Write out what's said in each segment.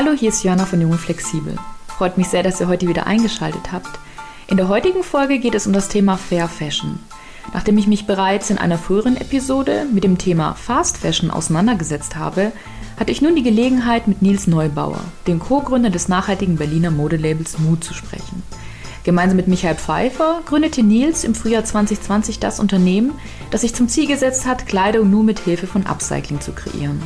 Hallo, hier ist Jana von Junge Flexibel. Freut mich sehr, dass ihr heute wieder eingeschaltet habt. In der heutigen Folge geht es um das Thema Fair Fashion. Nachdem ich mich bereits in einer früheren Episode mit dem Thema Fast Fashion auseinandergesetzt habe, hatte ich nun die Gelegenheit, mit Nils Neubauer, dem Co-Gründer des nachhaltigen Berliner Modelabels Mood, zu sprechen. Gemeinsam mit Michael Pfeiffer gründete Nils im Frühjahr 2020 das Unternehmen, das sich zum Ziel gesetzt hat, Kleidung nur mit Hilfe von Upcycling zu kreieren.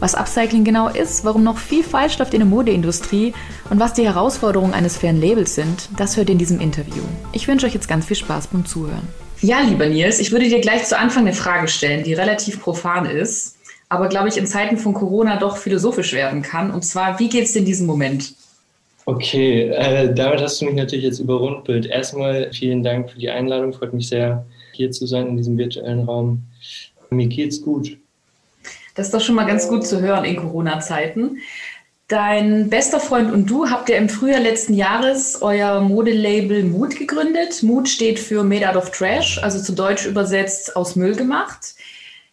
Was Upcycling genau ist, warum noch viel falsch läuft in der Modeindustrie und was die Herausforderungen eines fairen Labels sind, das hört ihr in diesem Interview. Ich wünsche euch jetzt ganz viel Spaß beim Zuhören. Ja, lieber Nils, ich würde dir gleich zu Anfang eine Frage stellen, die relativ profan ist, aber glaube ich in Zeiten von Corona doch philosophisch werden kann. Und zwar, wie geht es dir in diesem Moment? Okay, äh, damit hast du mich natürlich jetzt überrumpelt. Erstmal vielen Dank für die Einladung. Freut mich sehr, hier zu sein in diesem virtuellen Raum. Mir geht's gut. Das ist doch schon mal ganz gut zu hören in Corona-Zeiten. Dein bester Freund und du habt ja im Frühjahr letzten Jahres euer Modelabel Mood gegründet. Mood steht für Made Out of Trash, also zu Deutsch übersetzt aus Müll gemacht.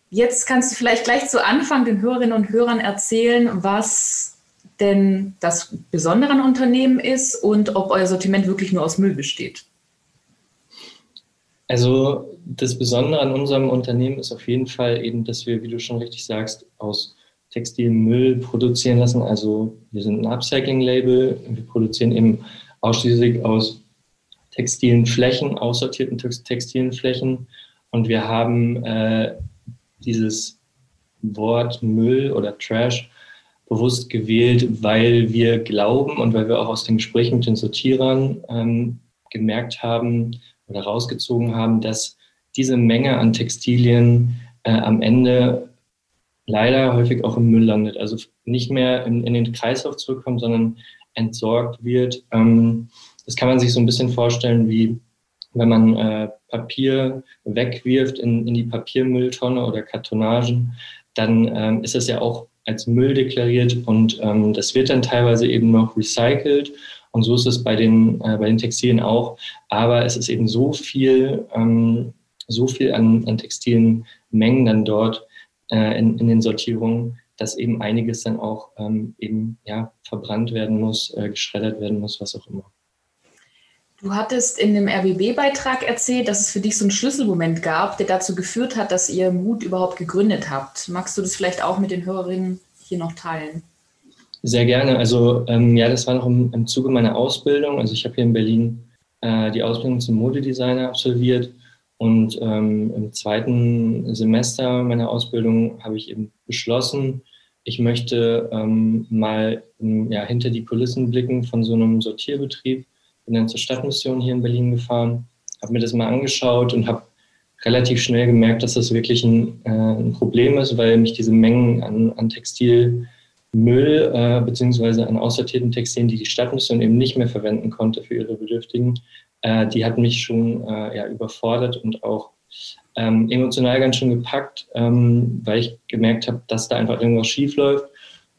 Jetzt kannst du vielleicht gleich zu Anfang den Hörerinnen und Hörern erzählen, was denn das Besondere an Unternehmen ist und ob euer Sortiment wirklich nur aus Müll besteht. Also das Besondere an unserem Unternehmen ist auf jeden Fall eben, dass wir, wie du schon richtig sagst, aus Textilmüll produzieren lassen. Also wir sind ein Upcycling-Label. Wir produzieren eben ausschließlich aus textilen Flächen, aussortierten textilen Flächen. Und wir haben äh, dieses Wort Müll oder Trash bewusst gewählt, weil wir glauben und weil wir auch aus den Gesprächen mit den Sortierern ähm, gemerkt haben, oder rausgezogen haben, dass diese Menge an Textilien äh, am Ende leider häufig auch im Müll landet. Also nicht mehr in, in den Kreislauf zurückkommt, sondern entsorgt wird. Ähm, das kann man sich so ein bisschen vorstellen, wie wenn man äh, Papier wegwirft in, in die Papiermülltonne oder Kartonagen, dann ähm, ist das ja auch als Müll deklariert und ähm, das wird dann teilweise eben noch recycelt und so ist es bei den, äh, bei den Textilien auch. Aber es ist eben so viel, ähm, so viel an, an textilen Mengen dann dort äh, in, in den Sortierungen, dass eben einiges dann auch ähm, eben ja, verbrannt werden muss, äh, geschreddert werden muss, was auch immer. Du hattest in dem RBB-Beitrag erzählt, dass es für dich so einen Schlüsselmoment gab, der dazu geführt hat, dass ihr Mut überhaupt gegründet habt. Magst du das vielleicht auch mit den Hörerinnen hier noch teilen? Sehr gerne. Also ähm, ja, das war noch im, im Zuge meiner Ausbildung. Also ich habe hier in Berlin äh, die Ausbildung zum Modedesigner absolviert und ähm, im zweiten Semester meiner Ausbildung habe ich eben beschlossen, ich möchte ähm, mal ja, hinter die Kulissen blicken von so einem Sortierbetrieb. Bin dann zur Stadtmission hier in Berlin gefahren, habe mir das mal angeschaut und habe relativ schnell gemerkt, dass das wirklich ein, äh, ein Problem ist, weil mich diese Mengen an, an Textil Müll äh, beziehungsweise an aussortierten Textilien, die die Stadtmission eben nicht mehr verwenden konnte für ihre Bedürftigen, äh, die hat mich schon äh, ja, überfordert und auch ähm, emotional ganz schön gepackt, ähm, weil ich gemerkt habe, dass da einfach irgendwas schief läuft.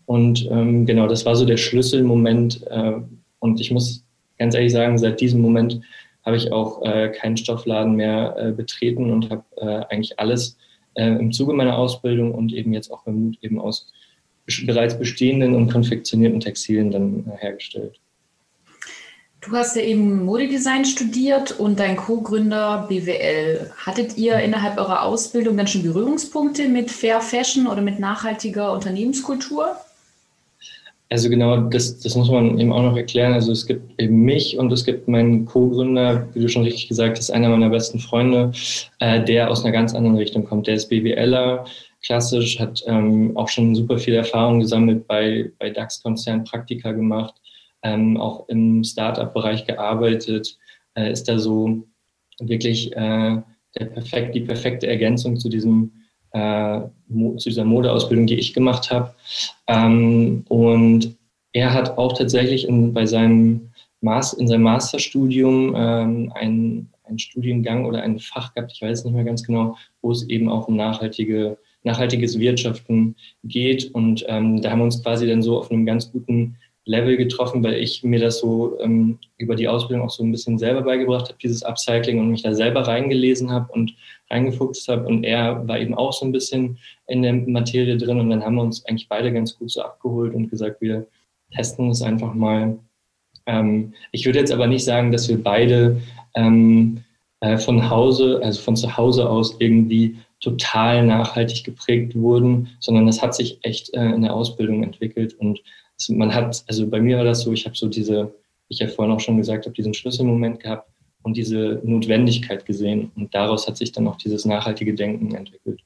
Und ähm, genau, das war so der Schlüsselmoment. Äh, und ich muss ganz ehrlich sagen, seit diesem Moment habe ich auch äh, keinen Stoffladen mehr äh, betreten und habe äh, eigentlich alles äh, im Zuge meiner Ausbildung und eben jetzt auch beim Mut eben aus bereits bestehenden und konfektionierten Textilien dann äh, hergestellt. Du hast ja eben Modedesign studiert und dein Co-Gründer BWL. Hattet ihr innerhalb eurer Ausbildung dann schon Berührungspunkte mit Fair Fashion oder mit nachhaltiger Unternehmenskultur? Also genau, das, das muss man eben auch noch erklären. Also es gibt eben mich und es gibt meinen Co-Gründer, wie du schon richtig gesagt hast, einer meiner besten Freunde, äh, der aus einer ganz anderen Richtung kommt. Der ist BWLer, klassisch, hat ähm, auch schon super viel Erfahrung gesammelt bei, bei DAX-Konzernen, Praktika gemacht, ähm, auch im Startup-Bereich gearbeitet, äh, ist da so wirklich äh, der perfekt, die perfekte Ergänzung zu diesem äh, zu dieser Modeausbildung, die ich gemacht habe. Ähm, und er hat auch tatsächlich in, bei seinem Master, in seinem Masterstudium ähm, einen, einen Studiengang oder ein Fach gehabt, ich weiß nicht mehr ganz genau, wo es eben auch um nachhaltige nachhaltiges Wirtschaften geht. Und ähm, da haben wir uns quasi dann so auf einem ganz guten Level getroffen, weil ich mir das so ähm, über die Ausbildung auch so ein bisschen selber beigebracht habe, dieses Upcycling und mich da selber reingelesen habe und reingefuchst habe. Und er war eben auch so ein bisschen in der Materie drin. Und dann haben wir uns eigentlich beide ganz gut so abgeholt und gesagt, wir testen es einfach mal. Ähm, ich würde jetzt aber nicht sagen, dass wir beide ähm, äh, von Hause, also von zu Hause aus irgendwie total nachhaltig geprägt wurden, sondern das hat sich echt äh, in der Ausbildung entwickelt und es, man hat, also bei mir war das so, ich habe so diese, ich ja vorhin auch schon gesagt habe, diesen Schlüsselmoment gehabt und diese Notwendigkeit gesehen und daraus hat sich dann auch dieses nachhaltige Denken entwickelt.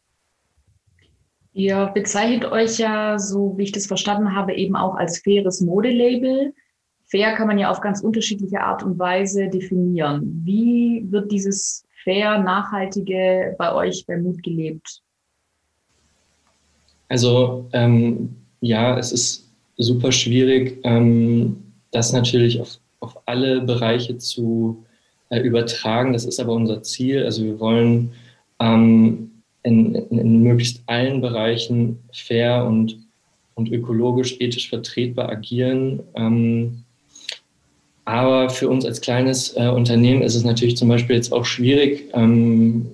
Ihr bezeichnet euch ja, so wie ich das verstanden habe, eben auch als faires Modelabel. Fair kann man ja auf ganz unterschiedliche Art und Weise definieren. Wie wird dieses fair, nachhaltige bei euch bei Mut gelebt? Also ähm, ja, es ist super schwierig, ähm, das natürlich auf, auf alle Bereiche zu äh, übertragen. Das ist aber unser Ziel. Also wir wollen ähm, in, in, in, möglichst allen Bereichen fair und, und ökologisch, ethisch vertretbar agieren. Ähm, aber für uns als kleines äh, Unternehmen ist es natürlich zum Beispiel jetzt auch schwierig, ähm,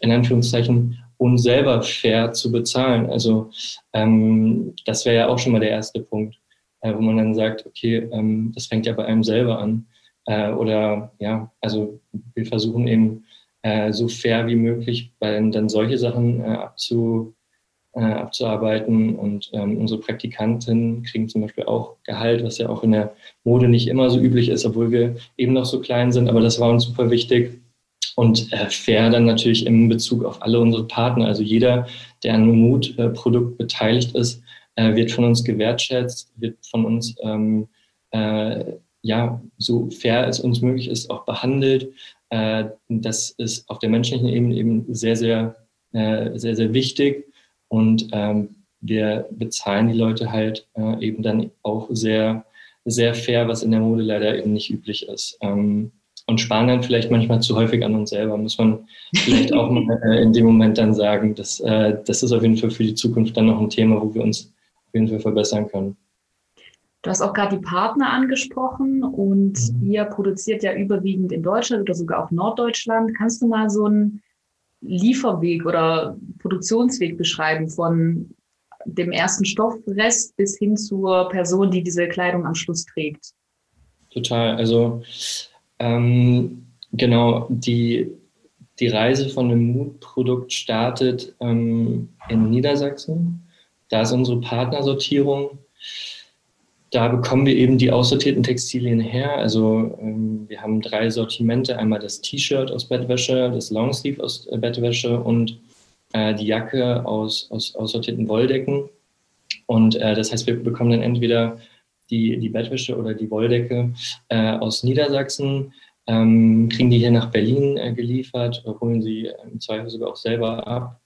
in Anführungszeichen, uns selber fair zu bezahlen. Also ähm, das wäre ja auch schon mal der erste Punkt, äh, wo man dann sagt, okay, ähm, das fängt ja bei einem selber an. Äh, oder ja, also wir versuchen eben äh, so fair wie möglich dann solche Sachen äh, abzu, äh, abzuarbeiten. Und ähm, unsere Praktikanten kriegen zum Beispiel auch Gehalt, was ja auch in der Mode nicht immer so üblich ist, obwohl wir eben noch so klein sind. Aber das war uns super wichtig. Und äh, fair dann natürlich im Bezug auf alle unsere Partner. Also jeder, der an einem Mutprodukt beteiligt ist, äh, wird von uns gewertschätzt, wird von uns ähm, äh, ja so fair es uns möglich ist auch behandelt. Äh, das ist auf der menschlichen Ebene eben sehr, sehr, äh, sehr, sehr wichtig. Und ähm, wir bezahlen die Leute halt äh, eben dann auch sehr, sehr fair, was in der Mode leider eben nicht üblich ist. Ähm, und sparen dann vielleicht manchmal zu häufig an uns selber, muss man vielleicht auch mal äh, in dem Moment dann sagen, dass, äh, das ist auf jeden Fall für die Zukunft dann noch ein Thema, wo wir uns auf jeden Fall verbessern können. Du hast auch gerade die Partner angesprochen und mhm. ihr produziert ja überwiegend in Deutschland oder sogar auch Norddeutschland. Kannst du mal so einen Lieferweg oder Produktionsweg beschreiben von dem ersten Stoffrest bis hin zur Person, die diese Kleidung am Schluss trägt? Total. Also ähm, genau, die, die Reise von einem Mutprodukt startet ähm, in Niedersachsen. Da ist unsere Partnersortierung da bekommen wir eben die aussortierten Textilien her. Also ähm, wir haben drei Sortimente. Einmal das T-Shirt aus Bettwäsche, das Longsleeve aus äh, Bettwäsche und äh, die Jacke aus, aus aussortierten Wolldecken. Und äh, das heißt, wir bekommen dann entweder die, die Bettwäsche oder die Wolldecke äh, aus Niedersachsen, ähm, kriegen die hier nach Berlin äh, geliefert, holen sie im Zweifel sogar auch selber ab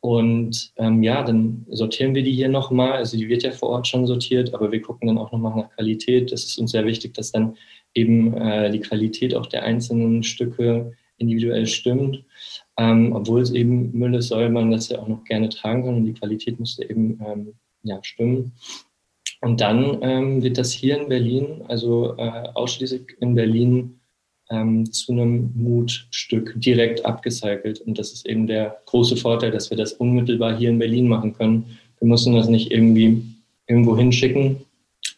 und ähm, ja, dann sortieren wir die hier nochmal. Also die wird ja vor Ort schon sortiert, aber wir gucken dann auch nochmal nach Qualität. Das ist uns sehr wichtig, dass dann eben äh, die Qualität auch der einzelnen Stücke individuell stimmt. Ähm, obwohl es eben Müll ist, soll man das ja auch noch gerne tragen können und die Qualität musste eben ähm, ja, stimmen. Und dann ähm, wird das hier in Berlin, also äh, ausschließlich in Berlin, ähm, zu einem Mutstück direkt abgecycelt. Und das ist eben der große Vorteil, dass wir das unmittelbar hier in Berlin machen können. Wir müssen das nicht irgendwie irgendwo hinschicken,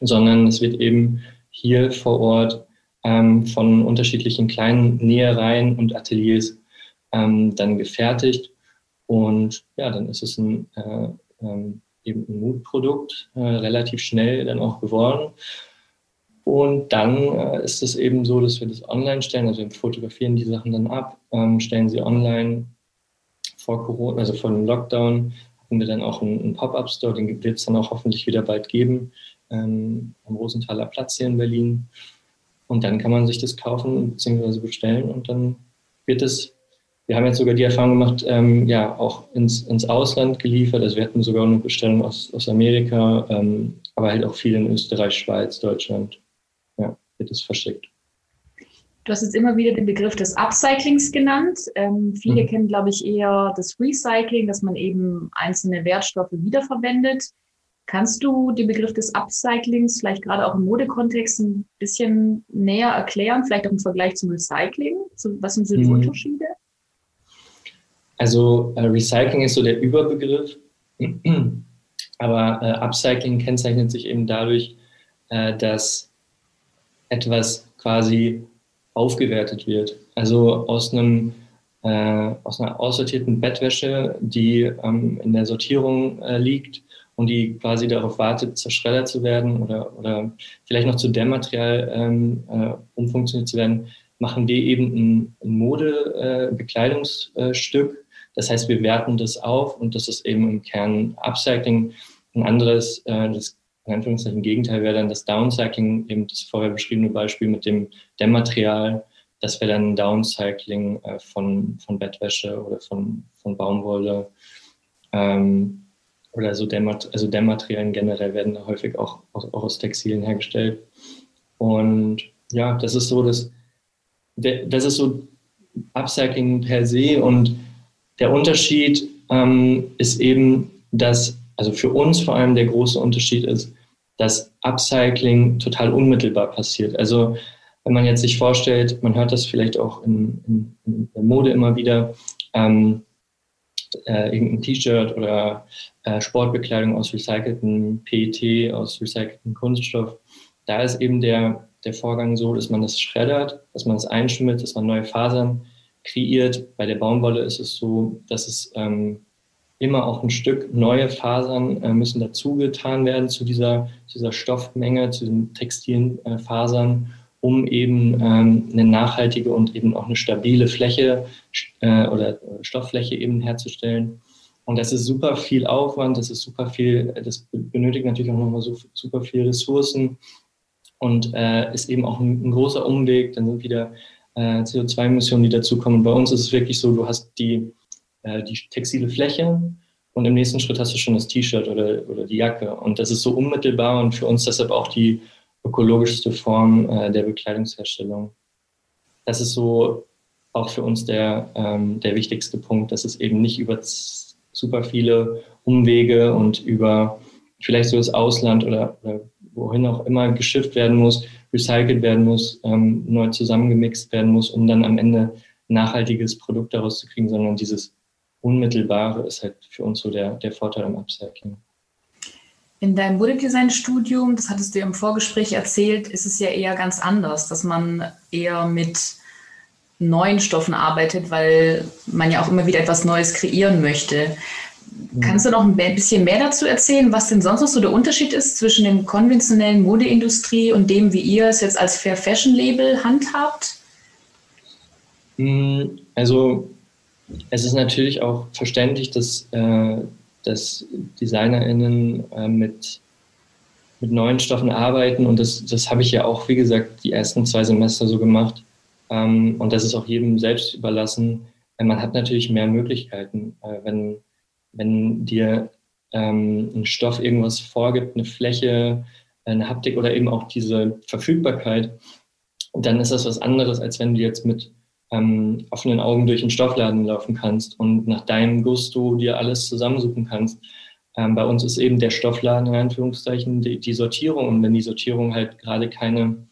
sondern es wird eben hier vor Ort ähm, von unterschiedlichen kleinen Nähereien und Ateliers ähm, dann gefertigt. Und ja, dann ist es ein, äh, ähm, eben ein Mutprodukt, äh, relativ schnell dann auch geworden. Und dann äh, ist es eben so, dass wir das online stellen, also wir fotografieren die Sachen dann ab, ähm, stellen sie online vor Corona, also vor dem Lockdown, hatten wir dann auch einen, einen Pop-Up-Store, den wird es dann auch hoffentlich wieder bald geben, ähm, am Rosenthaler Platz hier in Berlin. Und dann kann man sich das kaufen bzw. bestellen und dann wird es, wir haben jetzt sogar die Erfahrung gemacht, ähm, ja, auch ins, ins Ausland geliefert. Also wir hatten sogar eine Bestellung aus, aus Amerika, ähm, aber halt auch viel in Österreich, Schweiz, Deutschland wird es verschickt. Du hast jetzt immer wieder den Begriff des Upcyclings genannt. Ähm, viele mhm. kennen, glaube ich, eher das Recycling, dass man eben einzelne Wertstoffe wiederverwendet. Kannst du den Begriff des Upcyclings vielleicht gerade auch im Modekontext ein bisschen näher erklären, vielleicht auch im Vergleich zum Recycling? Was sind so die mhm. Unterschiede? Also äh, Recycling ist so der Überbegriff, aber äh, Upcycling kennzeichnet sich eben dadurch, äh, dass etwas quasi aufgewertet wird. Also aus einem äh, aus einer aussortierten Bettwäsche, die ähm, in der Sortierung äh, liegt und die quasi darauf wartet, zerschreddert zu werden oder, oder vielleicht noch zu Dämmmaterial ähm, äh, umfunktioniert zu werden, machen wir eben ein, Mode-Bekleidungsstück. Äh, das heißt, wir werten das auf und das ist eben im Kern Upcycling. Ein anderes, äh, das in Anführungszeichen Gegenteil wäre dann das Downcycling, eben das vorher beschriebene Beispiel mit dem Dämmmaterial. Das wäre dann Downcycling äh, von, von Bettwäsche oder von, von Baumwolle. Ähm, oder so Dämmat also Dämmmaterialien generell werden häufig auch, auch, auch aus Textilien hergestellt. Und ja, das ist so das, das ist so Upcycling per se und der Unterschied ähm, ist eben, dass, also für uns vor allem der große Unterschied ist, dass Upcycling total unmittelbar passiert. Also wenn man jetzt sich vorstellt, man hört das vielleicht auch in, in, in der Mode immer wieder, ähm, äh, irgendein T-Shirt oder äh, Sportbekleidung aus recyceltem PET, aus recyceltem Kunststoff. Da ist eben der, der Vorgang so, dass man das schreddert, dass man es einschmiert, dass man neue Fasern kreiert. Bei der Baumwolle ist es so, dass es ähm, immer auch ein Stück neue Fasern äh, müssen dazugetan werden zu dieser, dieser Stoffmenge, zu den textilen äh, Fasern, um eben ähm, eine nachhaltige und eben auch eine stabile Fläche äh, oder Stofffläche eben herzustellen. Und das ist super viel Aufwand, das ist super viel, das benötigt natürlich auch nochmal so, super viel Ressourcen und äh, ist eben auch ein, ein, großer Umweg. Dann sind wieder äh, CO2-Emissionen, die dazukommen. Bei uns ist es wirklich so, du hast die, äh, die textile Fläche und im nächsten Schritt hast du schon das T-Shirt oder, oder die Jacke. Und das ist so unmittelbar und für uns deshalb auch die ökologischste Form äh, der Bekleidungsherstellung. Das ist so auch für uns der, ähm, der wichtigste Punkt, dass es eben nicht über super viele Umwege und über vielleicht so das Ausland oder, oder wohin auch immer geschifft werden muss, recycelt werden muss, ähm, neu zusammengemixt werden muss, um dann am Ende nachhaltiges Produkt daraus zu kriegen, sondern dieses Unmittelbare ist halt für uns so der, der Vorteil am Upcycling. In deinem Modedesign-Studium, das hattest du im Vorgespräch erzählt, ist es ja eher ganz anders, dass man eher mit neuen Stoffen arbeitet, weil man ja auch immer wieder etwas Neues kreieren möchte. Kannst du noch ein bisschen mehr dazu erzählen, was denn sonst noch so der Unterschied ist zwischen dem konventionellen Modeindustrie und dem, wie ihr es jetzt als Fair Fashion Label handhabt? Hm, also es ist natürlich auch verständlich, dass äh, dass DesignerInnen äh, mit, mit neuen Stoffen arbeiten und das, das habe ich ja auch, wie gesagt, die ersten zwei Semester so gemacht. Ähm, und das ist auch jedem selbst überlassen. Äh, man hat natürlich mehr Möglichkeiten, äh, wenn, wenn dir ähm, ein Stoff irgendwas vorgibt, eine Fläche, eine Haptik oder eben auch diese Verfügbarkeit, dann ist das was anderes, als wenn du jetzt mit ähm, offenen Augen durch den Stoffladen laufen kannst und nach deinem Gusto dir alles zusammensuchen kannst. Ähm, bei uns ist eben der Stoffladen in Anführungszeichen die, die Sortierung und wenn die Sortierung halt gerade keine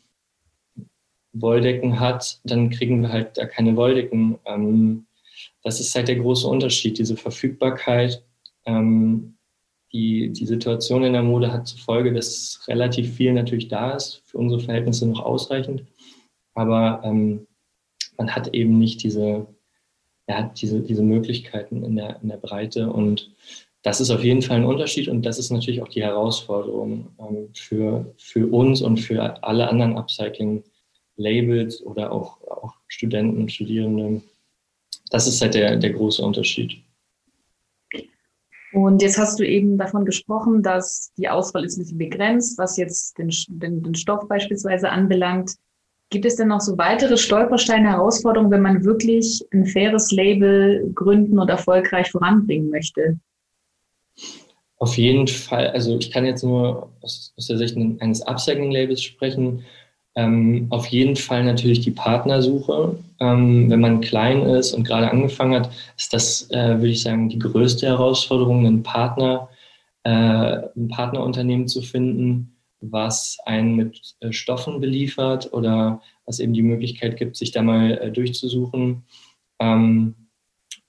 Wolldecken hat, dann kriegen wir halt da keine Wolldecken. Ähm, das ist halt der große Unterschied, diese Verfügbarkeit. Ähm, die, die Situation in der Mode hat zur Folge, dass relativ viel natürlich da ist, für unsere Verhältnisse noch ausreichend. Aber ähm, man hat eben nicht diese, ja, diese, diese Möglichkeiten in der, in der Breite. Und das ist auf jeden Fall ein Unterschied und das ist natürlich auch die Herausforderung ähm, für, für uns und für alle anderen Upcycling-Labels oder auch, auch Studenten, Studierende. Das ist halt der, der große Unterschied. Und jetzt hast du eben davon gesprochen, dass die Auswahl ist ein bisschen begrenzt, was jetzt den, den, den Stoff beispielsweise anbelangt. Gibt es denn noch so weitere Stolpersteine, Herausforderungen, wenn man wirklich ein faires Label gründen und erfolgreich voranbringen möchte? Auf jeden Fall. Also ich kann jetzt nur aus, aus der Sicht eines Upcycling-Labels sprechen. Ähm, auf jeden Fall natürlich die Partnersuche. Ähm, wenn man klein ist und gerade angefangen hat, ist das, äh, würde ich sagen, die größte Herausforderung, einen Partner, äh, ein Partnerunternehmen zu finden, was einen mit äh, Stoffen beliefert oder was eben die Möglichkeit gibt, sich da mal äh, durchzusuchen. Ähm,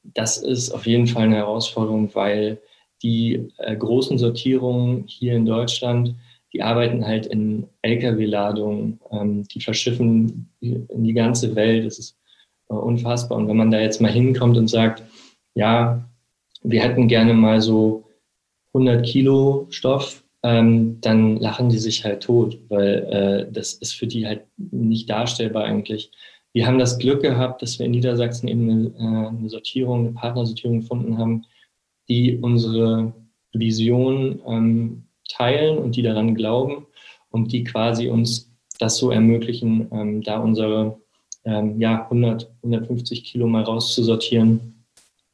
das ist auf jeden Fall eine Herausforderung, weil die äh, großen Sortierungen hier in Deutschland, die arbeiten halt in Lkw-Ladungen, ähm, die verschiffen in die ganze Welt. Das ist unfassbar. Und wenn man da jetzt mal hinkommt und sagt, ja, wir hätten gerne mal so 100 Kilo Stoff, ähm, dann lachen die sich halt tot, weil äh, das ist für die halt nicht darstellbar eigentlich. Wir haben das Glück gehabt, dass wir in Niedersachsen eben eine, äh, eine Sortierung, eine Partnersortierung gefunden haben, die unsere Vision ähm, teilen und die daran glauben und die quasi uns das so ermöglichen, ähm, da unsere ähm, ja, 100, 150 Kilo mal rauszusortieren.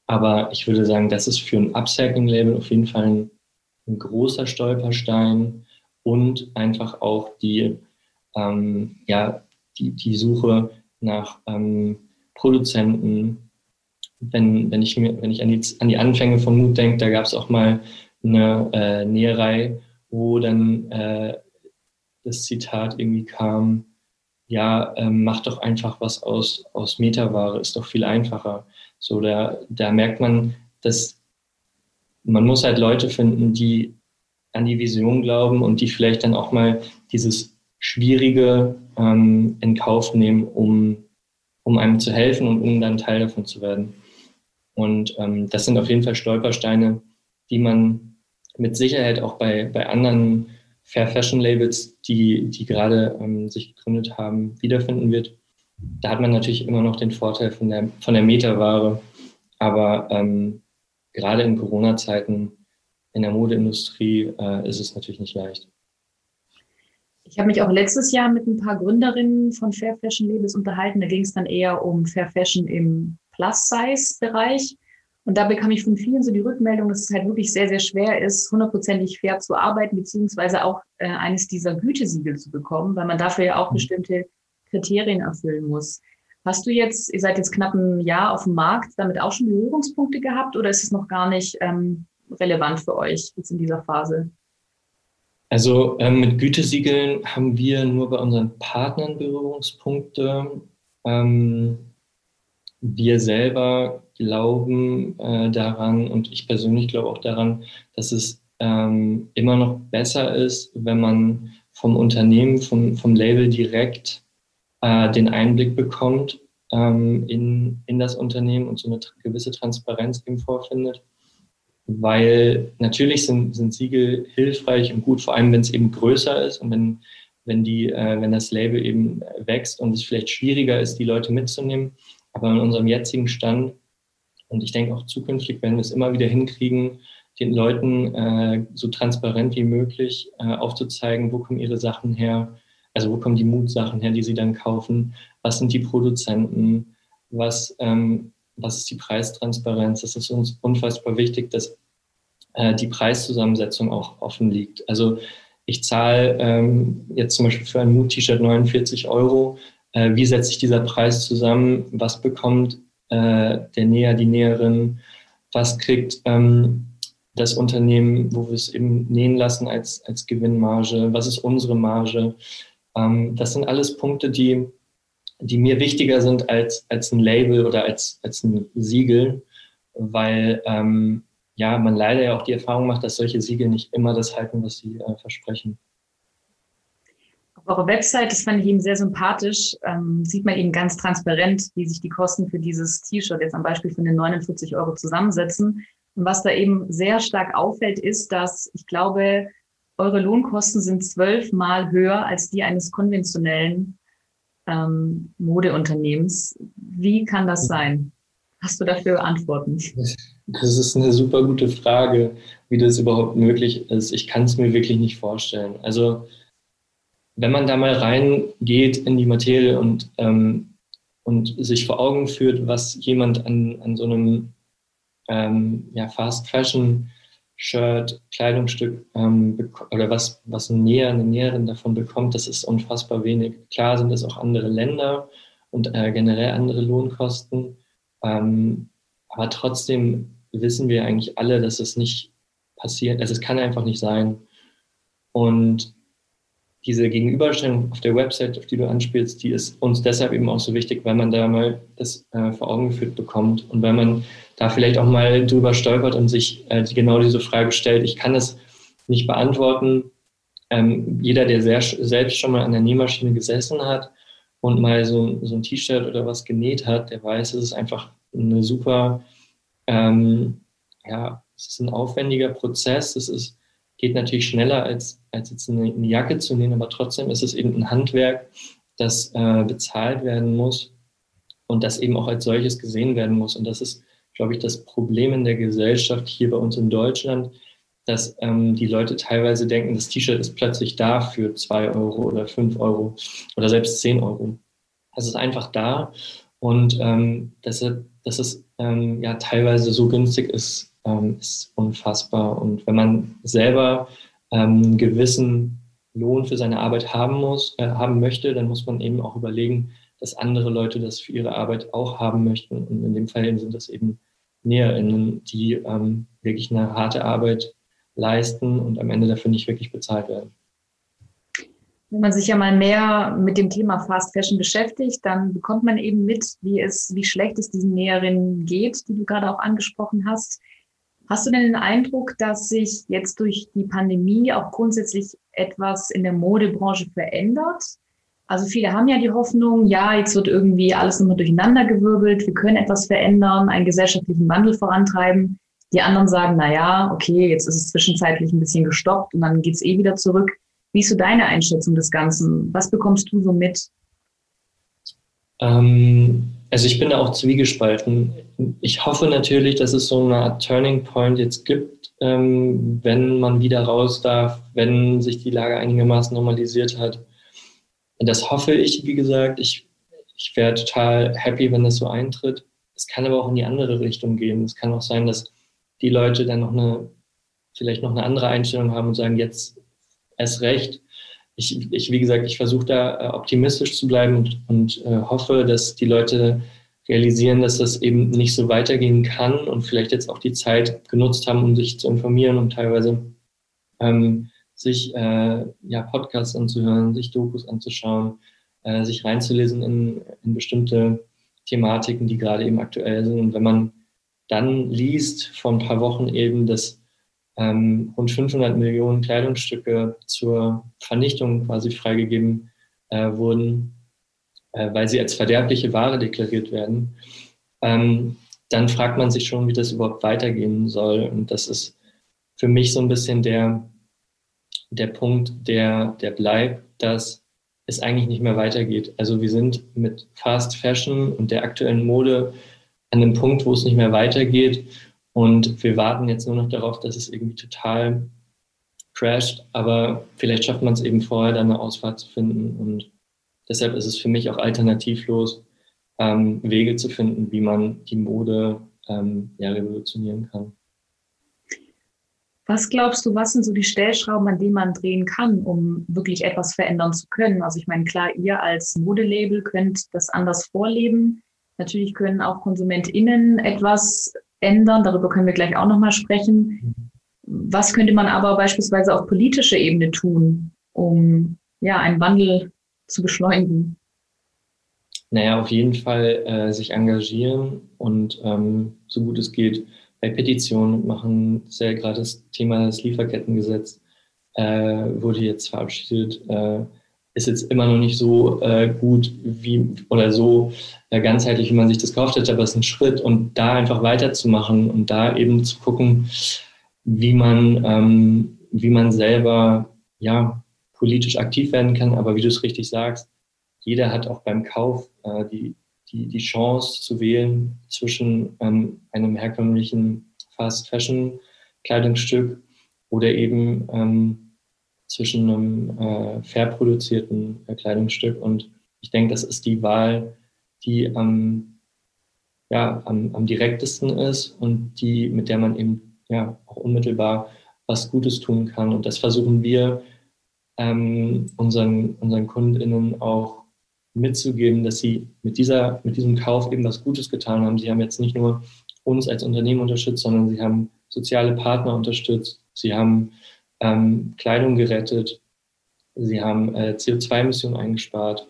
Aber ich würde sagen, das ist für ein Upcycling-Label auf jeden Fall ein, ein, großer Stolperstein und einfach auch die, ähm, ja, die, die Suche nach ähm, Produzenten. Wenn, wenn ich, mir, wenn ich an, die, an die Anfänge von Mut denke, da gab es auch mal eine äh, Näherei, wo dann äh, das Zitat irgendwie kam, ja, ähm, mach doch einfach was aus, aus Metaware, ist doch viel einfacher. So, da, da merkt man, dass man muss halt Leute finden, die an die Vision glauben und die vielleicht dann auch mal dieses Schwierige ähm, in Kauf nehmen, um, um einem zu helfen und um dann Teil davon zu werden. Und ähm, das sind auf jeden Fall Stolpersteine, die man mit Sicherheit auch bei, bei anderen Fair Fashion Labels, die, die gerade ähm, sich gegründet haben, wiederfinden wird. Da hat man natürlich immer noch den Vorteil von der, von der Metaware. Aber ähm, gerade in Corona-Zeiten in der Modeindustrie äh, ist es natürlich nicht leicht. Ich habe mich auch letztes Jahr mit ein paar Gründerinnen von Fair Fashion Labels unterhalten. Da ging es dann eher um Fair Fashion im Plus-Size-Bereich. Und da bekam ich von vielen so die Rückmeldung, dass es halt wirklich sehr, sehr schwer ist, hundertprozentig fair zu arbeiten, beziehungsweise auch äh, eines dieser Gütesiegel zu bekommen, weil man dafür ja auch mhm. bestimmte Kriterien erfüllen muss. Hast du jetzt, ihr seid jetzt knapp ein Jahr auf dem Markt, damit auch schon Berührungspunkte gehabt oder ist es noch gar nicht ähm, relevant für euch jetzt in dieser Phase? Also ähm, mit Gütesiegeln haben wir nur bei unseren Partnern Berührungspunkte. Ähm, wir selber glauben äh, daran und ich persönlich glaube auch daran, dass es ähm, immer noch besser ist, wenn man vom Unternehmen, vom, vom Label direkt äh, den Einblick bekommt ähm, in, in das Unternehmen und so eine gewisse Transparenz eben vorfindet. Weil natürlich sind, sind Siegel hilfreich und gut, vor allem wenn es eben größer ist und wenn, wenn, die, äh, wenn das Label eben wächst und es vielleicht schwieriger ist, die Leute mitzunehmen. Aber in unserem jetzigen Stand und ich denke auch zukünftig werden wir es immer wieder hinkriegen, den Leuten äh, so transparent wie möglich äh, aufzuzeigen, wo kommen ihre Sachen her, also wo kommen die Mutsachen her, die sie dann kaufen, was sind die Produzenten, was, ähm, was ist die Preistransparenz. Das ist uns unfassbar wichtig, dass äh, die Preiszusammensetzung auch offen liegt. Also ich zahle ähm, jetzt zum Beispiel für ein Mut-T-Shirt 49 Euro. Äh, wie setzt sich dieser Preis zusammen? Was bekommt äh, der Näher, die Näherin, was kriegt ähm, das Unternehmen, wo wir es eben nähen lassen als, als Gewinnmarge, was ist unsere Marge. Ähm, das sind alles Punkte, die, die mir wichtiger sind als, als ein Label oder als, als ein Siegel, weil ähm, ja, man leider ja auch die Erfahrung macht, dass solche Siegel nicht immer das halten, was sie äh, versprechen eure Website, das fand ich eben sehr sympathisch, ähm, sieht man eben ganz transparent, wie sich die Kosten für dieses T-Shirt jetzt am Beispiel von den 49 Euro zusammensetzen. Und was da eben sehr stark auffällt, ist, dass ich glaube, eure Lohnkosten sind zwölfmal höher als die eines konventionellen ähm, Modeunternehmens. Wie kann das sein? Hast du dafür Antworten? Das ist eine super gute Frage, wie das überhaupt möglich ist. Ich kann es mir wirklich nicht vorstellen. Also wenn man da mal reingeht in die Materie und, ähm, und sich vor Augen führt, was jemand an, an so einem ähm, ja, Fast Fashion Shirt, Kleidungsstück ähm, oder was, was ein Näher, eine Näherin davon bekommt, das ist unfassbar wenig. Klar sind es auch andere Länder und äh, generell andere Lohnkosten, ähm, aber trotzdem wissen wir eigentlich alle, dass es nicht passiert, also es kann einfach nicht sein. Und diese Gegenüberstellung auf der Website, auf die du anspielst, die ist uns deshalb eben auch so wichtig, weil man da mal das äh, vor Augen geführt bekommt und weil man da vielleicht auch mal drüber stolpert und sich äh, genau diese Frage stellt. Ich kann das nicht beantworten, ähm, jeder, der sehr, selbst schon mal an der Nähmaschine gesessen hat und mal so, so ein T-Shirt oder was genäht hat, der weiß, es ist einfach eine super, ähm, ja, es ist ein aufwendiger Prozess. Es ist, geht natürlich schneller als, als jetzt eine, eine Jacke zu nähen, aber trotzdem ist es eben ein Handwerk, das äh, bezahlt werden muss und das eben auch als solches gesehen werden muss. Und das ist, glaube ich, das Problem in der Gesellschaft hier bei uns in Deutschland, dass ähm, die Leute teilweise denken, das T-Shirt ist plötzlich da für zwei Euro oder fünf Euro oder selbst zehn Euro. Es ist einfach da und ähm, dass, dass es ähm, ja teilweise so günstig ist, ähm, ist unfassbar. Und wenn man selber ähm, einen gewissen Lohn für seine Arbeit haben muss, äh, haben möchte, dann muss man eben auch überlegen, dass andere Leute das für ihre Arbeit auch haben möchten. Und in dem Fall sind das eben NäherInnen, die ähm, wirklich eine harte Arbeit leisten und am Ende dafür nicht wirklich bezahlt werden. Wenn man sich ja mal mehr mit dem Thema Fast Fashion beschäftigt, dann bekommt man eben mit, wie es, wie schlecht es diesen Näherinnen geht, die du gerade auch angesprochen hast. Hast du denn den Eindruck, dass sich jetzt durch die Pandemie auch grundsätzlich etwas in der Modebranche verändert? Also viele haben ja die Hoffnung, ja, jetzt wird irgendwie alles immer durcheinandergewirbelt, wir können etwas verändern, einen gesellschaftlichen Wandel vorantreiben. Die anderen sagen, na ja, okay, jetzt ist es zwischenzeitlich ein bisschen gestoppt und dann geht's eh wieder zurück. Wie ist so deine Einschätzung des Ganzen? Was bekommst du so mit? Ähm, also ich bin da auch zwiegespalten. Ich hoffe natürlich, dass es so eine Art Turning Point jetzt gibt, ähm, wenn man wieder raus darf, wenn sich die Lage einigermaßen normalisiert hat das hoffe ich, wie gesagt. Ich, ich wäre total happy, wenn das so eintritt. Es kann aber auch in die andere Richtung gehen. Es kann auch sein, dass die Leute dann noch eine, vielleicht noch eine andere Einstellung haben und sagen, jetzt erst recht. Ich, ich wie gesagt, ich versuche da äh, optimistisch zu bleiben und, und äh, hoffe, dass die Leute realisieren, dass das eben nicht so weitergehen kann und vielleicht jetzt auch die Zeit genutzt haben, um sich zu informieren und teilweise ähm, sich äh, ja, Podcasts anzuhören, sich Dokus anzuschauen, äh, sich reinzulesen in, in bestimmte Thematiken, die gerade eben aktuell sind. Und wenn man dann liest vor ein paar Wochen eben, dass ähm, rund 500 Millionen Kleidungsstücke zur Vernichtung quasi freigegeben äh, wurden, äh, weil sie als verderbliche Ware deklariert werden, ähm, dann fragt man sich schon, wie das überhaupt weitergehen soll. Und das ist für mich so ein bisschen der, der Punkt, der, der bleibt, dass es eigentlich nicht mehr weitergeht. Also wir sind mit Fast Fashion und der aktuellen Mode an dem Punkt, wo es nicht mehr weitergeht. Und wir warten jetzt nur noch darauf, dass es irgendwie total crasht. Aber vielleicht schafft man es eben vorher, dann eine Ausfahrt zu finden. Und deshalb ist es für mich auch alternativlos, ähm, Wege zu finden, wie man die Mode ähm, ja, revolutionieren kann. Was glaubst du, was sind so die Stellschrauben, an denen man drehen kann, um wirklich etwas verändern zu können? Also ich meine, klar, ihr als Modelabel könnt das anders vorleben. Natürlich können auch KonsumentInnen etwas ändern. Darüber können wir gleich auch nochmal sprechen. Was könnte man aber beispielsweise auf politischer Ebene tun, um ja, einen Wandel zu beschleunigen? Naja, auf jeden Fall äh, sich engagieren und ähm, so gut es geht bei Petitionen machen. Sehr gerade das Thema des Lieferkettengesetz äh, wurde jetzt verabschiedet. Äh, ist jetzt immer noch nicht so äh, gut wie oder so äh, ganzheitlich, wie man sich das gehofft hätte, aber es ist ein Schritt und da einfach weiterzumachen und da eben zu gucken, wie man, ähm, wie man selber ja, politisch aktiv werden kann. Aber wie du es richtig sagst, jeder hat auch beim Kauf äh, die, die, die Chance zu wählen zwischen ähm, einem herkömmlichen Fast Fashion Kleidungsstück oder eben ähm, zwischen einem äh, fair produzierten äh, Kleidungsstück. Und ich denke, das ist die Wahl, die am, ja, am, am direktesten ist und die, mit der man eben ja, auch unmittelbar was Gutes tun kann. Und das versuchen wir ähm, unseren, unseren KundInnen auch mitzugeben, dass sie mit, dieser, mit diesem Kauf eben was Gutes getan haben. Sie haben jetzt nicht nur uns als Unternehmen unterstützt, sondern sie haben soziale Partner unterstützt, sie haben ähm, Kleidung gerettet, sie haben äh, CO2-Emissionen eingespart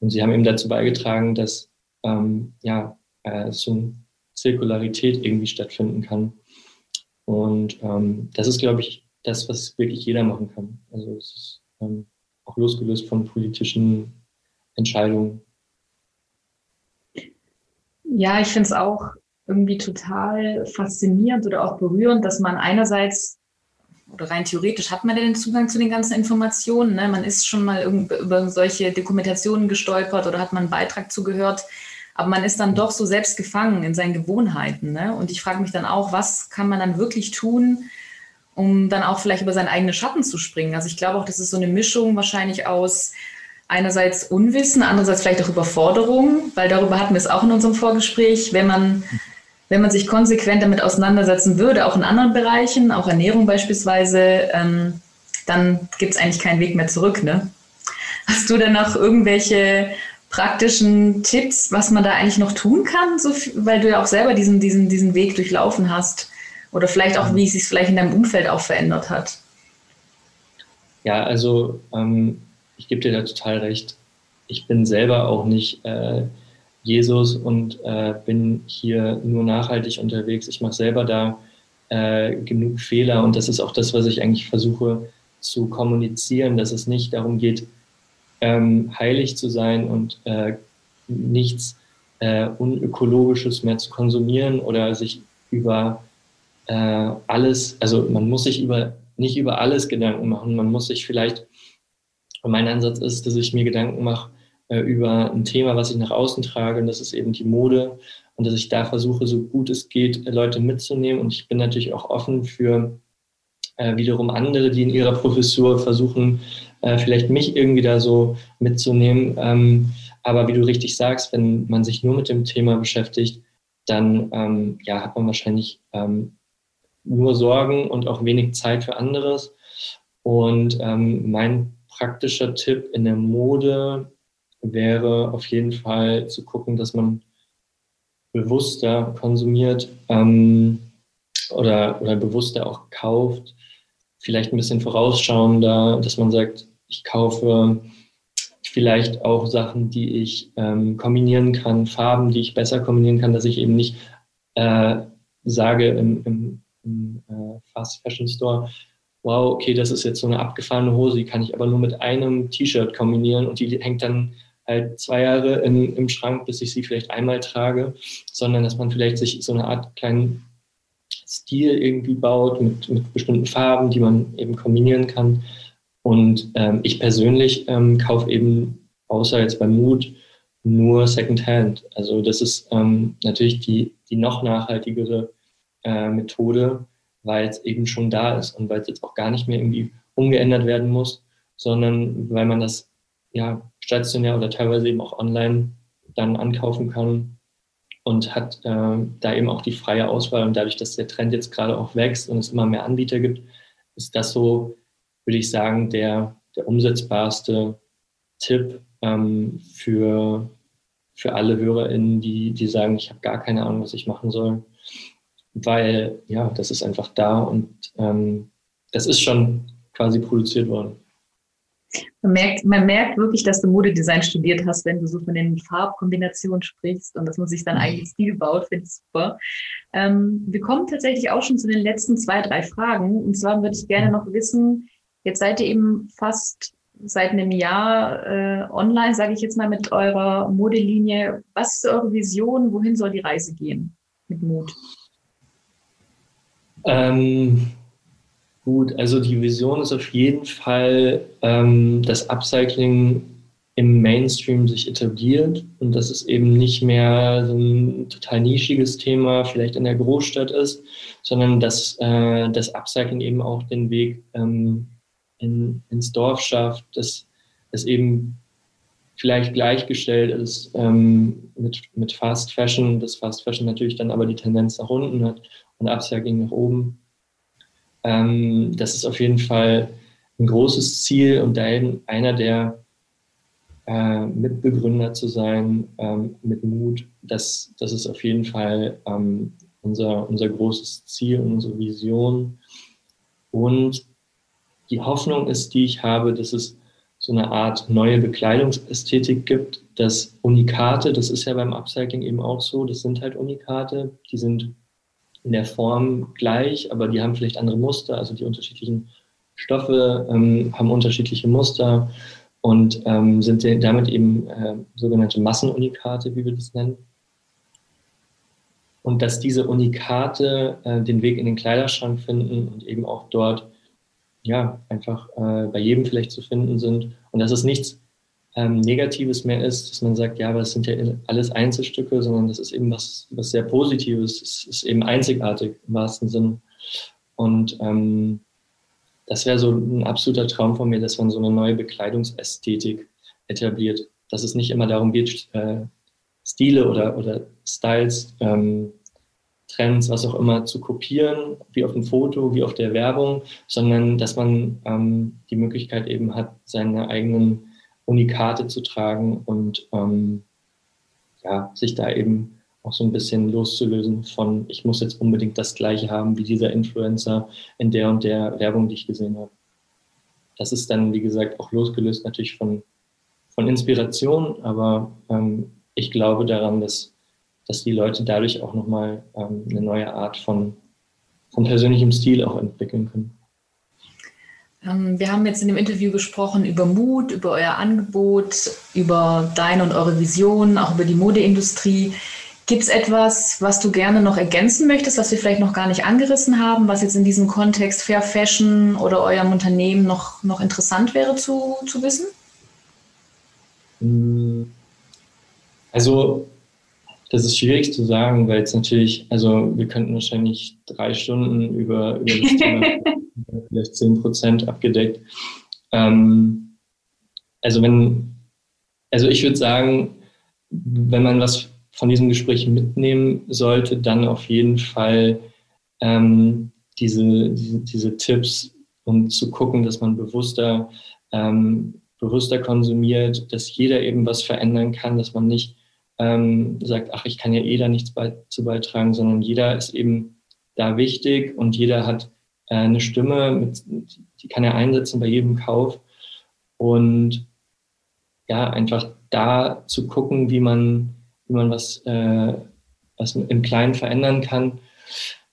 und sie haben eben dazu beigetragen, dass ähm, ja, äh, so eine Zirkularität irgendwie stattfinden kann. Und ähm, das ist, glaube ich, das, was wirklich jeder machen kann. Also es ist ähm, auch losgelöst von politischen Entscheidungen. Ja, ich finde es auch irgendwie total faszinierend oder auch berührend, dass man einerseits oder rein theoretisch hat man ja den Zugang zu den ganzen Informationen. Ne? Man ist schon mal über solche Dokumentationen gestolpert oder hat man einen Beitrag zugehört. Aber man ist dann doch so selbst gefangen in seinen Gewohnheiten. Ne? Und ich frage mich dann auch, was kann man dann wirklich tun, um dann auch vielleicht über seinen eigenen Schatten zu springen? Also ich glaube auch, das ist so eine Mischung wahrscheinlich aus einerseits Unwissen, andererseits vielleicht auch Überforderung, weil darüber hatten wir es auch in unserem Vorgespräch, wenn man wenn man sich konsequent damit auseinandersetzen würde, auch in anderen Bereichen, auch Ernährung beispielsweise, ähm, dann gibt es eigentlich keinen Weg mehr zurück. Ne? Hast du denn noch irgendwelche praktischen Tipps, was man da eigentlich noch tun kann, so, weil du ja auch selber diesen, diesen, diesen Weg durchlaufen hast? Oder vielleicht auch, wie es sich vielleicht in deinem Umfeld auch verändert hat? Ja, also ähm, ich gebe dir da total recht. Ich bin selber auch nicht äh, Jesus und äh, bin hier nur nachhaltig unterwegs. Ich mache selber da äh, genug Fehler und das ist auch das, was ich eigentlich versuche zu kommunizieren, dass es nicht darum geht, ähm, heilig zu sein und äh, nichts äh, Unökologisches mehr zu konsumieren oder sich über äh, alles, also man muss sich über nicht über alles Gedanken machen, man muss sich vielleicht, mein Ansatz ist, dass ich mir Gedanken mache, äh, über ein Thema, was ich nach außen trage, und das ist eben die Mode. Und dass ich da versuche, so gut es geht, Leute mitzunehmen. Und ich bin natürlich auch offen für äh, wiederum andere, die in ihrer Professur versuchen, äh, vielleicht mich irgendwie da so mitzunehmen. Ähm, aber wie du richtig sagst, wenn man sich nur mit dem Thema beschäftigt, dann ähm, ja, hat man wahrscheinlich ähm, nur Sorgen und auch wenig Zeit für anderes. Und ähm, mein praktischer Tipp in der Mode wäre auf jeden Fall zu gucken, dass man bewusster konsumiert ähm, oder, oder bewusster auch kauft. Vielleicht ein bisschen vorausschauender, dass man sagt, ich kaufe vielleicht auch Sachen, die ich ähm, kombinieren kann, Farben, die ich besser kombinieren kann, dass ich eben nicht äh, sage im, im, im äh, Fast Fashion Store, wow, okay, das ist jetzt so eine abgefahrene Hose, die kann ich aber nur mit einem T-Shirt kombinieren und die hängt dann halt zwei Jahre in, im Schrank, bis ich sie vielleicht einmal trage, sondern dass man vielleicht sich so eine Art kleinen Stil irgendwie baut mit, mit bestimmten Farben, die man eben kombinieren kann. Und ähm, ich persönlich ähm, kaufe eben, außer jetzt beim Mut, nur Secondhand. Also das ist ähm, natürlich die, die noch nachhaltigere äh, Methode, weil es eben schon da ist und weil es jetzt auch gar nicht mehr irgendwie umgeändert werden muss, sondern weil man das ja, stationär oder teilweise eben auch online dann ankaufen kann und hat äh, da eben auch die freie Auswahl. Und dadurch, dass der Trend jetzt gerade auch wächst und es immer mehr Anbieter gibt, ist das so, würde ich sagen, der, der umsetzbarste Tipp ähm, für, für alle HörerInnen, die, die sagen, ich habe gar keine Ahnung, was ich machen soll. Weil, ja, das ist einfach da und ähm, das ist schon quasi produziert worden. Man merkt, man merkt wirklich, dass du Modedesign studiert hast, wenn du so von den Farbkombinationen sprichst und dass man sich dann mhm. eigentlich Stil baut, finde ich super. Ähm, wir kommen tatsächlich auch schon zu den letzten zwei, drei Fragen. Und zwar würde ich gerne noch wissen, jetzt seid ihr eben fast seit einem Jahr äh, online, sage ich jetzt mal, mit eurer Modelinie. Was ist eure Vision? Wohin soll die Reise gehen mit Mut? Ähm, Gut, also die Vision ist auf jeden Fall, ähm, dass Upcycling im Mainstream sich etabliert und dass es eben nicht mehr so ein total nischiges Thema vielleicht in der Großstadt ist, sondern dass äh, das Upcycling eben auch den Weg ähm, in, ins Dorf schafft, dass es eben vielleicht gleichgestellt ist ähm, mit, mit Fast Fashion, dass Fast Fashion natürlich dann aber die Tendenz nach unten hat und Upcycling nach oben. Ähm, das ist auf jeden Fall ein großes Ziel und einer der äh, Mitbegründer zu sein ähm, mit Mut, das, das ist auf jeden Fall ähm, unser, unser großes Ziel, unsere Vision. Und die Hoffnung ist, die ich habe, dass es so eine Art neue Bekleidungsästhetik gibt, dass Unikate, das ist ja beim Upcycling eben auch so, das sind halt Unikate, die sind in der Form gleich, aber die haben vielleicht andere Muster, also die unterschiedlichen Stoffe ähm, haben unterschiedliche Muster und ähm, sind damit eben äh, sogenannte Massenunikate, wie wir das nennen. Und dass diese Unikate äh, den Weg in den Kleiderschrank finden und eben auch dort ja einfach äh, bei jedem vielleicht zu finden sind. Und dass es nichts ähm, Negatives mehr ist, dass man sagt, ja, aber es sind ja alles Einzelstücke, sondern das ist eben was, was sehr Positives, es ist eben einzigartig im wahrsten Sinn. Und ähm, das wäre so ein absoluter Traum von mir, dass man so eine neue Bekleidungsästhetik etabliert. Dass es nicht immer darum geht, äh, Stile oder, oder Styles, ähm, Trends, was auch immer, zu kopieren, wie auf dem Foto, wie auf der Werbung, sondern dass man ähm, die Möglichkeit eben hat, seine eigenen Unikate zu tragen und ähm, ja, sich da eben auch so ein bisschen loszulösen von, ich muss jetzt unbedingt das gleiche haben wie dieser Influencer in der und der Werbung, die ich gesehen habe. Das ist dann, wie gesagt, auch losgelöst natürlich von, von Inspiration, aber ähm, ich glaube daran, dass, dass die Leute dadurch auch nochmal ähm, eine neue Art von, von persönlichem Stil auch entwickeln können. Ähm, wir haben jetzt in dem Interview gesprochen über Mut, über euer Angebot, über deine und eure Vision, auch über die Modeindustrie. Gibt es etwas, was du gerne noch ergänzen möchtest, was wir vielleicht noch gar nicht angerissen haben, was jetzt in diesem Kontext Fair Fashion oder eurem Unternehmen noch, noch interessant wäre zu, zu wissen? Also, das ist schwierig zu sagen, weil es natürlich, also wir könnten wahrscheinlich drei Stunden über, über das Thema vielleicht 10 Prozent abgedeckt. Ähm, also wenn, also ich würde sagen, wenn man was von diesem Gespräch mitnehmen sollte, dann auf jeden Fall ähm, diese, diese, diese, Tipps, um zu gucken, dass man bewusster, ähm, bewusster konsumiert, dass jeder eben was verändern kann, dass man nicht ähm, sagt, ach, ich kann ja eh da nichts bei, zu beitragen, sondern jeder ist eben da wichtig und jeder hat eine Stimme, mit, die kann er einsetzen bei jedem Kauf. Und ja, einfach da zu gucken, wie man, wie man was, äh, was im Kleinen verändern kann.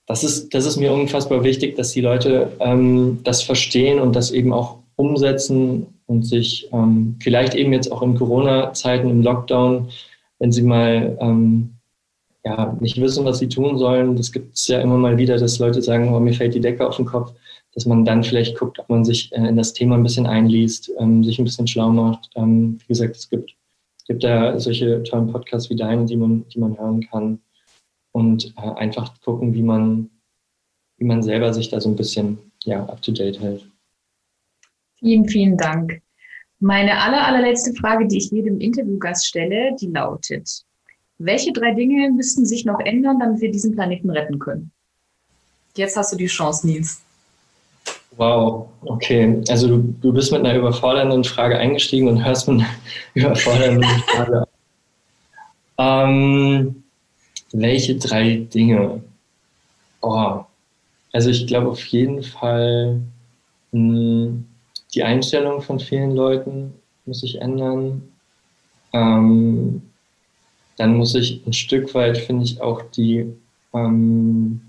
Das ist, das ist mir unfassbar wichtig, dass die Leute ähm, das verstehen und das eben auch umsetzen und sich ähm, vielleicht eben jetzt auch in Corona-Zeiten, im Lockdown, wenn sie mal ähm, ja, nicht wissen, was sie tun sollen. Das gibt es ja immer mal wieder, dass Leute sagen, oh, mir fällt die Decke auf den Kopf, dass man dann vielleicht guckt, ob man sich äh, in das Thema ein bisschen einliest, ähm, sich ein bisschen schlau macht. Ähm, wie gesagt, es gibt, gibt da solche tollen Podcasts wie deine, die man, die man hören kann und äh, einfach gucken, wie man, wie man selber sich da so ein bisschen ja, up to date hält. Vielen, vielen Dank. Meine aller, allerletzte Frage, die ich jedem Interviewgast stelle, die lautet, welche drei Dinge müssten sich noch ändern, damit wir diesen Planeten retten können? Jetzt hast du die Chance, Nils. Wow, okay. Also du, du bist mit einer überfordernden Frage eingestiegen und hörst mit einer überfordernden Frage. ähm, welche drei Dinge? Oh, also ich glaube auf jeden Fall mh, hm, die Einstellung von vielen Leuten muss sich ändern. Ähm, dann muss ich ein Stück weit, finde ich, auch die ähm,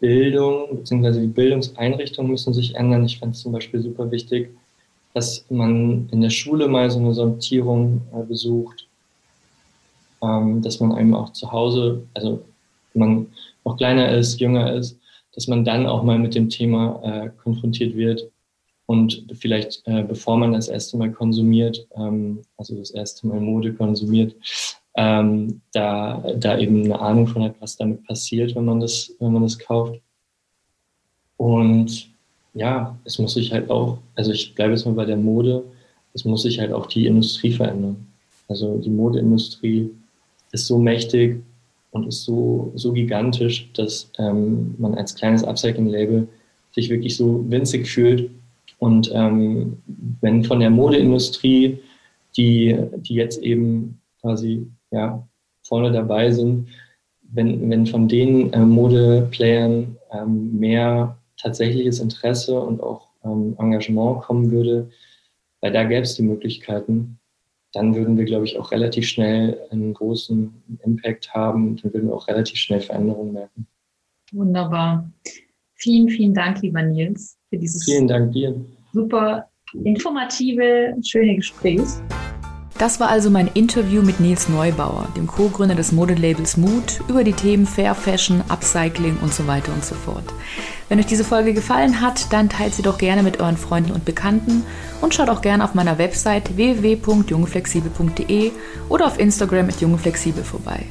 Bildung bzw. die Bildungseinrichtungen müssen sich ändern. Ich fände es zum Beispiel super wichtig, dass man in der Schule mal so eine Sortierung äh, besucht, ähm, dass man einem auch zu Hause, also wenn man noch kleiner ist, jünger ist, dass man dann auch mal mit dem Thema äh, konfrontiert wird und vielleicht, äh, bevor man das erste Mal konsumiert, ähm, also das erste Mal Mode konsumiert, ähm, da, da eben eine Ahnung von hat, was damit passiert, wenn man das, wenn man das kauft. Und ja, es muss sich halt auch, also ich bleibe jetzt mal bei der Mode, es muss sich halt auch die Industrie verändern. Also die Modeindustrie ist so mächtig und ist so, so gigantisch, dass ähm, man als kleines Upcycling-Label sich wirklich so winzig fühlt. Und ähm, wenn von der Modeindustrie, die, die jetzt eben quasi ja, vorne dabei sind, wenn, wenn von den äh, Modeplayern ähm, mehr tatsächliches Interesse und auch ähm, Engagement kommen würde, weil da gäbe es die Möglichkeiten, dann würden wir, glaube ich, auch relativ schnell einen großen Impact haben und dann würden wir auch relativ schnell Veränderungen merken. Wunderbar. Vielen, vielen Dank, lieber Nils. für dieses Vielen Dank dir. super informative, schöne Gespräch. Das war also mein Interview mit Nils Neubauer, dem Co-Gründer des Modelabels Mood, über die Themen Fair Fashion, Upcycling und so weiter und so fort. Wenn euch diese Folge gefallen hat, dann teilt sie doch gerne mit euren Freunden und Bekannten und schaut auch gerne auf meiner Website www.jungeflexibel.de oder auf Instagram mit jungeflexibel vorbei.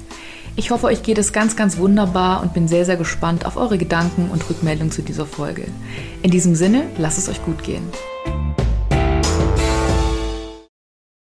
Ich hoffe, euch geht es ganz, ganz wunderbar und bin sehr, sehr gespannt auf eure Gedanken und Rückmeldungen zu dieser Folge. In diesem Sinne, lasst es euch gut gehen.